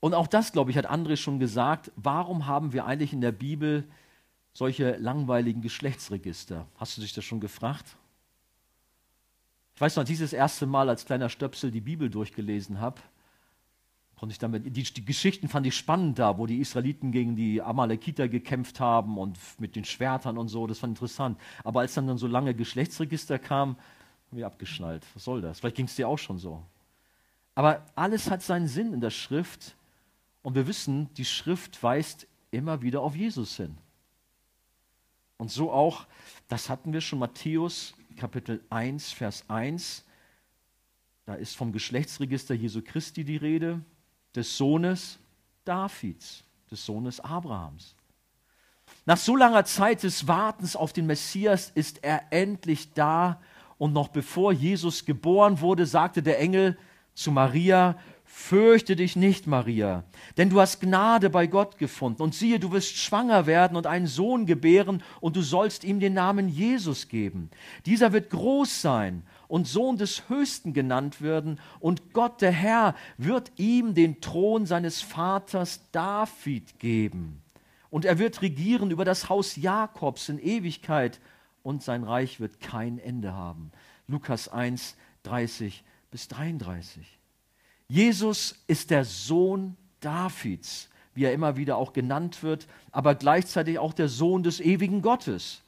Und auch das, glaube ich, hat André schon gesagt. Warum haben wir eigentlich in der Bibel solche langweiligen Geschlechtsregister? Hast du dich das schon gefragt? Ich weiß noch, dieses erste Mal als kleiner Stöpsel die Bibel durchgelesen habe, konnte ich damit, die, die, Geschichten fand ich spannend da, wo die Israeliten gegen die Amalekiter gekämpft haben und mit den Schwertern und so, das fand ich interessant. Aber als dann, dann so lange Geschlechtsregister kam, haben wir abgeschnallt. Was soll das? Vielleicht ging es dir auch schon so. Aber alles hat seinen Sinn in der Schrift und wir wissen, die Schrift weist immer wieder auf Jesus hin. Und so auch, das hatten wir schon, Matthäus Kapitel 1, Vers 1. Da ist vom Geschlechtsregister Jesu Christi die Rede des Sohnes Davids, des Sohnes Abrahams. Nach so langer Zeit des Wartens auf den Messias ist er endlich da. Und noch bevor Jesus geboren wurde, sagte der Engel zu Maria, Fürchte dich nicht, Maria, denn du hast Gnade bei Gott gefunden. Und siehe, du wirst schwanger werden und einen Sohn gebären, und du sollst ihm den Namen Jesus geben. Dieser wird groß sein und Sohn des Höchsten genannt werden, und Gott der Herr wird ihm den Thron seines Vaters David geben. Und er wird regieren über das Haus Jakobs in Ewigkeit, und sein Reich wird kein Ende haben. Lukas 1, 30 bis 33. Jesus ist der Sohn Davids, wie er immer wieder auch genannt wird, aber gleichzeitig auch der Sohn des ewigen Gottes.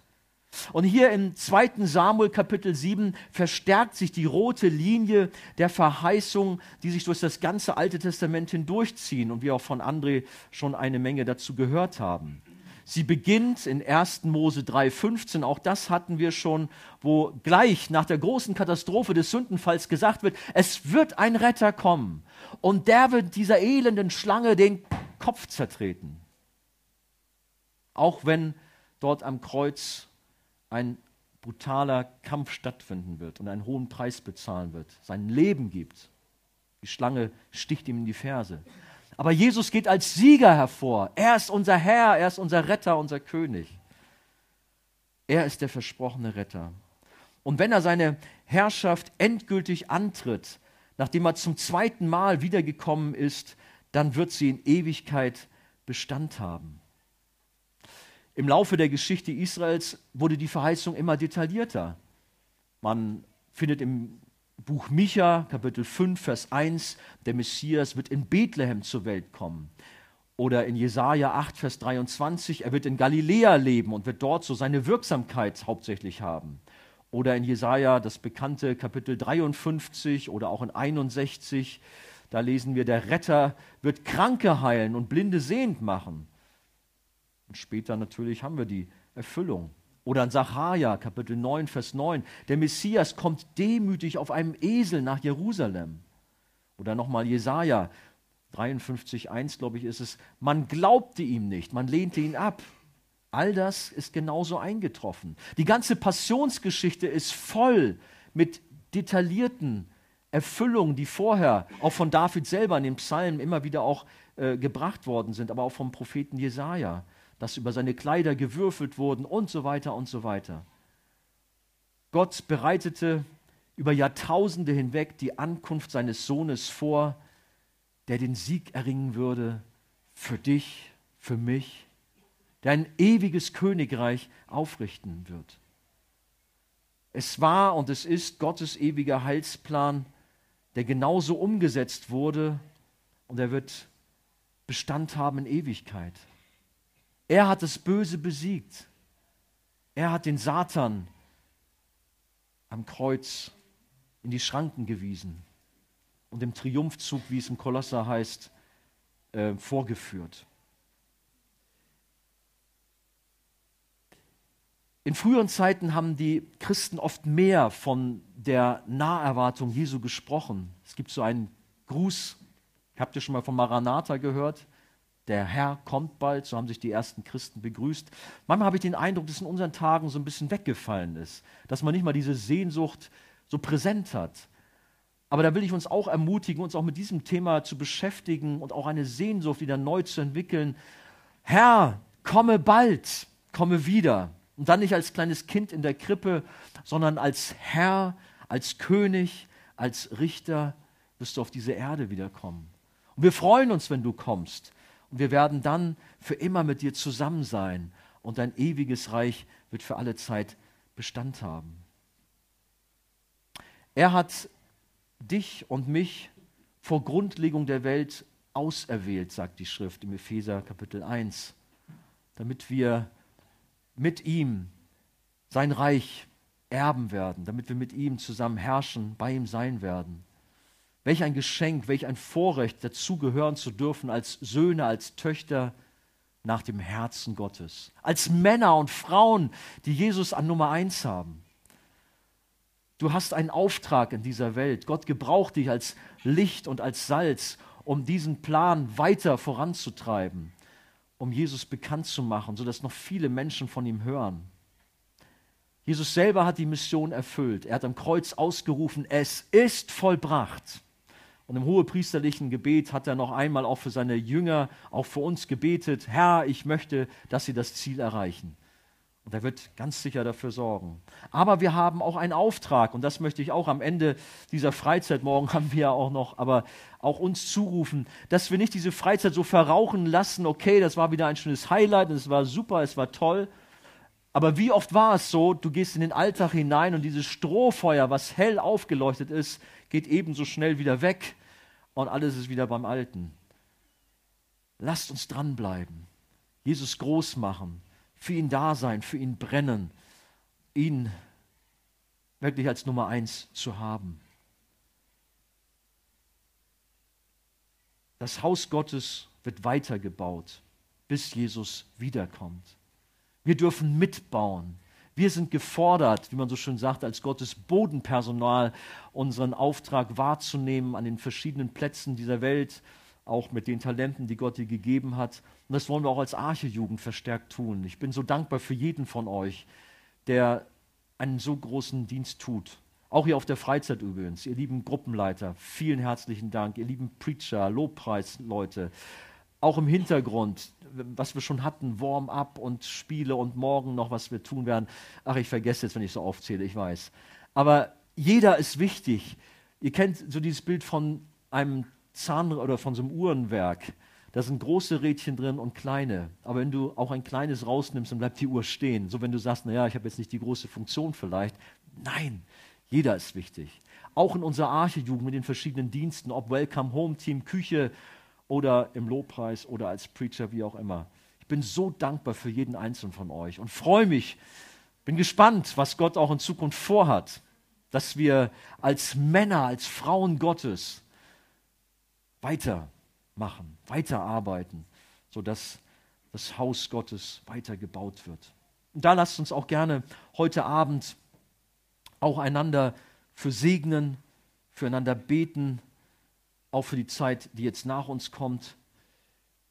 Und hier im 2. Samuel Kapitel 7 verstärkt sich die rote Linie der Verheißung, die sich durch das ganze Alte Testament hindurchziehen und wir auch von André schon eine Menge dazu gehört haben. Sie beginnt in 1. Mose 3,15, auch das hatten wir schon, wo gleich nach der großen Katastrophe des Sündenfalls gesagt wird, es wird ein Retter kommen und der wird dieser elenden Schlange den Kopf zertreten. Auch wenn dort am Kreuz ein brutaler Kampf stattfinden wird und einen hohen Preis bezahlen wird, sein Leben gibt. Die Schlange sticht ihm in die Ferse. Aber Jesus geht als Sieger hervor. Er ist unser Herr, er ist unser Retter, unser König. Er ist der versprochene Retter. Und wenn er seine Herrschaft endgültig antritt, nachdem er zum zweiten Mal wiedergekommen ist, dann wird sie in Ewigkeit Bestand haben. Im Laufe der Geschichte Israels wurde die Verheißung immer detaillierter. Man findet im Buch Micha, Kapitel 5, Vers 1, der Messias wird in Bethlehem zur Welt kommen. Oder in Jesaja 8, Vers 23, er wird in Galiläa leben und wird dort so seine Wirksamkeit hauptsächlich haben. Oder in Jesaja das bekannte Kapitel 53 oder auch in 61, da lesen wir, der Retter wird Kranke heilen und Blinde sehend machen. Und später natürlich haben wir die Erfüllung. Oder in Sacharja, Kapitel 9, Vers 9. Der Messias kommt demütig auf einem Esel nach Jerusalem. Oder nochmal Jesaja 53,1, glaube ich, ist es. Man glaubte ihm nicht, man lehnte ihn ab. All das ist genauso eingetroffen. Die ganze Passionsgeschichte ist voll mit detaillierten Erfüllungen, die vorher auch von David selber in den Psalmen immer wieder auch äh, gebracht worden sind, aber auch vom Propheten Jesaja, dass über seine Kleider gewürfelt wurden und so weiter und so weiter. Gott bereitete über Jahrtausende hinweg die Ankunft seines Sohnes vor, der den Sieg erringen würde für dich, für mich, der ein ewiges Königreich aufrichten wird. Es war und es ist Gottes ewiger Heilsplan, der genauso umgesetzt wurde und er wird Bestand haben in Ewigkeit. Er hat das Böse besiegt. Er hat den Satan am Kreuz in die Schranken gewiesen und im Triumphzug, wie es im Kolosser heißt, äh, vorgeführt. In früheren Zeiten haben die Christen oft mehr von der Naherwartung Jesu gesprochen. Es gibt so einen Gruß, habt ihr schon mal von Maranatha gehört? Der Herr kommt bald, so haben sich die ersten Christen begrüßt. Manchmal habe ich den Eindruck, dass in unseren Tagen so ein bisschen weggefallen ist, dass man nicht mal diese Sehnsucht so präsent hat. Aber da will ich uns auch ermutigen, uns auch mit diesem Thema zu beschäftigen und auch eine Sehnsucht wieder neu zu entwickeln. Herr, komme bald, komme wieder. Und dann nicht als kleines Kind in der Krippe, sondern als Herr, als König, als Richter wirst du auf diese Erde wiederkommen. Und wir freuen uns, wenn du kommst. Und wir werden dann für immer mit dir zusammen sein. Und dein ewiges Reich wird für alle Zeit Bestand haben. Er hat dich und mich vor Grundlegung der Welt auserwählt, sagt die Schrift im Epheser Kapitel 1, damit wir mit ihm sein Reich erben werden, damit wir mit ihm zusammen herrschen, bei ihm sein werden. Welch ein Geschenk, welch ein Vorrecht, dazugehören zu dürfen als Söhne, als Töchter nach dem Herzen Gottes, als Männer und Frauen, die Jesus an Nummer eins haben. Du hast einen Auftrag in dieser Welt. Gott gebraucht dich als Licht und als Salz, um diesen Plan weiter voranzutreiben, um Jesus bekannt zu machen, sodass noch viele Menschen von ihm hören. Jesus selber hat die Mission erfüllt. Er hat am Kreuz ausgerufen, es ist vollbracht. Und im hohepriesterlichen Gebet hat er noch einmal auch für seine Jünger, auch für uns gebetet, Herr, ich möchte, dass sie das Ziel erreichen. Und er wird ganz sicher dafür sorgen. Aber wir haben auch einen Auftrag, und das möchte ich auch am Ende dieser Freizeit, morgen haben wir ja auch noch, aber auch uns zurufen, dass wir nicht diese Freizeit so verrauchen lassen, okay, das war wieder ein schönes Highlight, es war super, es war toll. Aber wie oft war es so, du gehst in den Alltag hinein und dieses Strohfeuer, was hell aufgeleuchtet ist, geht ebenso schnell wieder weg und alles ist wieder beim Alten. Lasst uns dranbleiben, Jesus groß machen für ihn da sein, für ihn brennen, ihn wirklich als Nummer eins zu haben. Das Haus Gottes wird weitergebaut, bis Jesus wiederkommt. Wir dürfen mitbauen. Wir sind gefordert, wie man so schön sagt, als Gottes Bodenpersonal unseren Auftrag wahrzunehmen an den verschiedenen Plätzen dieser Welt, auch mit den Talenten, die Gott dir gegeben hat. Und das wollen wir auch als Archejugend verstärkt tun. Ich bin so dankbar für jeden von euch, der einen so großen Dienst tut. Auch hier auf der Freizeit übrigens. Ihr lieben Gruppenleiter, vielen herzlichen Dank. Ihr lieben Preacher, Lobpreisleute. Auch im Hintergrund, was wir schon hatten, Warm-up und Spiele und morgen noch, was wir tun werden. Ach, ich vergesse jetzt, wenn ich so aufzähle, ich weiß. Aber jeder ist wichtig. Ihr kennt so dieses Bild von einem Zahn oder von so einem Uhrenwerk. Da sind große Rädchen drin und kleine. Aber wenn du auch ein kleines rausnimmst, dann bleibt die Uhr stehen. So wenn du sagst, naja, ich habe jetzt nicht die große Funktion vielleicht. Nein, jeder ist wichtig. Auch in unserer Archejugend mit den verschiedenen Diensten, ob Welcome Home Team, Küche oder im Lobpreis oder als Preacher, wie auch immer. Ich bin so dankbar für jeden einzelnen von euch und freue mich, bin gespannt, was Gott auch in Zukunft vorhat, dass wir als Männer, als Frauen Gottes weitermachen, weiterarbeiten, sodass das Haus Gottes weitergebaut wird. Und da lasst uns auch gerne heute Abend auch einander für segnen, füreinander beten, auch für die Zeit, die jetzt nach uns kommt.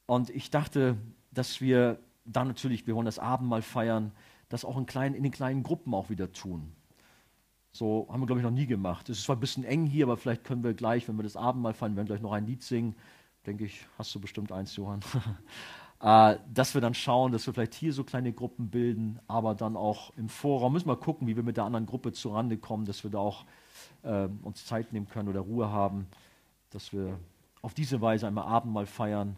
Und ich dachte, dass wir dann natürlich, wir wollen das Abendmahl feiern, das auch in, kleinen, in den kleinen Gruppen auch wieder tun. So haben wir, glaube ich, noch nie gemacht. Es ist zwar ein bisschen eng hier, aber vielleicht können wir gleich, wenn wir das Abendmahl feiern, werden gleich noch ein Lied singen. Denke ich, hast du bestimmt eins, Johann. äh, dass wir dann schauen, dass wir vielleicht hier so kleine Gruppen bilden, aber dann auch im Vorraum müssen wir gucken, wie wir mit der anderen Gruppe zurande kommen, dass wir da auch äh, uns Zeit nehmen können oder Ruhe haben, dass wir auf diese Weise einmal Abendmahl feiern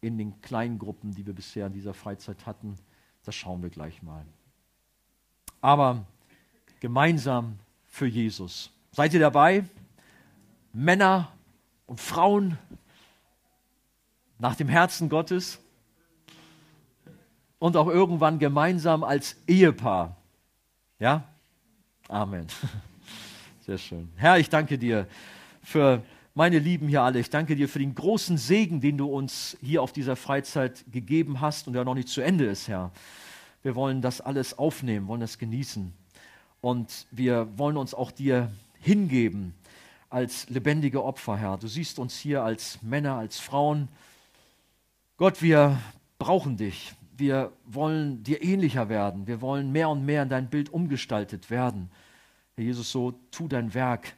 in den kleinen Gruppen, die wir bisher in dieser Freizeit hatten. Das schauen wir gleich mal. Aber gemeinsam für Jesus. Seid ihr dabei? Männer und Frauen nach dem Herzen Gottes und auch irgendwann gemeinsam als Ehepaar. Ja? Amen. Sehr schön. Herr, ich danke dir für meine Lieben hier alle. Ich danke dir für den großen Segen, den du uns hier auf dieser Freizeit gegeben hast und der noch nicht zu Ende ist, Herr. Wir wollen das alles aufnehmen, wollen das genießen. Und wir wollen uns auch dir hingeben als lebendige Opfer, Herr. Du siehst uns hier als Männer, als Frauen. Gott, wir brauchen dich. Wir wollen dir ähnlicher werden. Wir wollen mehr und mehr in dein Bild umgestaltet werden. Herr Jesus, so tu dein Werk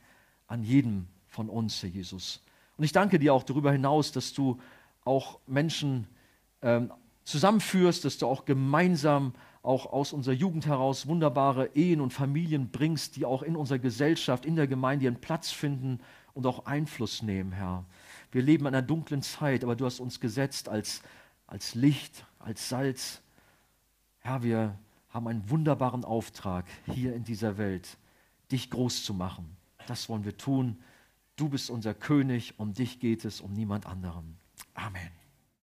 an jedem von uns, Herr Jesus. Und ich danke dir auch darüber hinaus, dass du auch Menschen ähm, zusammenführst, dass du auch gemeinsam auch aus unserer Jugend heraus wunderbare Ehen und Familien bringst, die auch in unserer Gesellschaft, in der Gemeinde ihren Platz finden und auch Einfluss nehmen, Herr. Wir leben in einer dunklen Zeit, aber du hast uns gesetzt als, als Licht, als Salz. Herr, wir haben einen wunderbaren Auftrag hier in dieser Welt, dich groß zu machen. Das wollen wir tun. Du bist unser König, um dich geht es, um niemand anderen. Amen.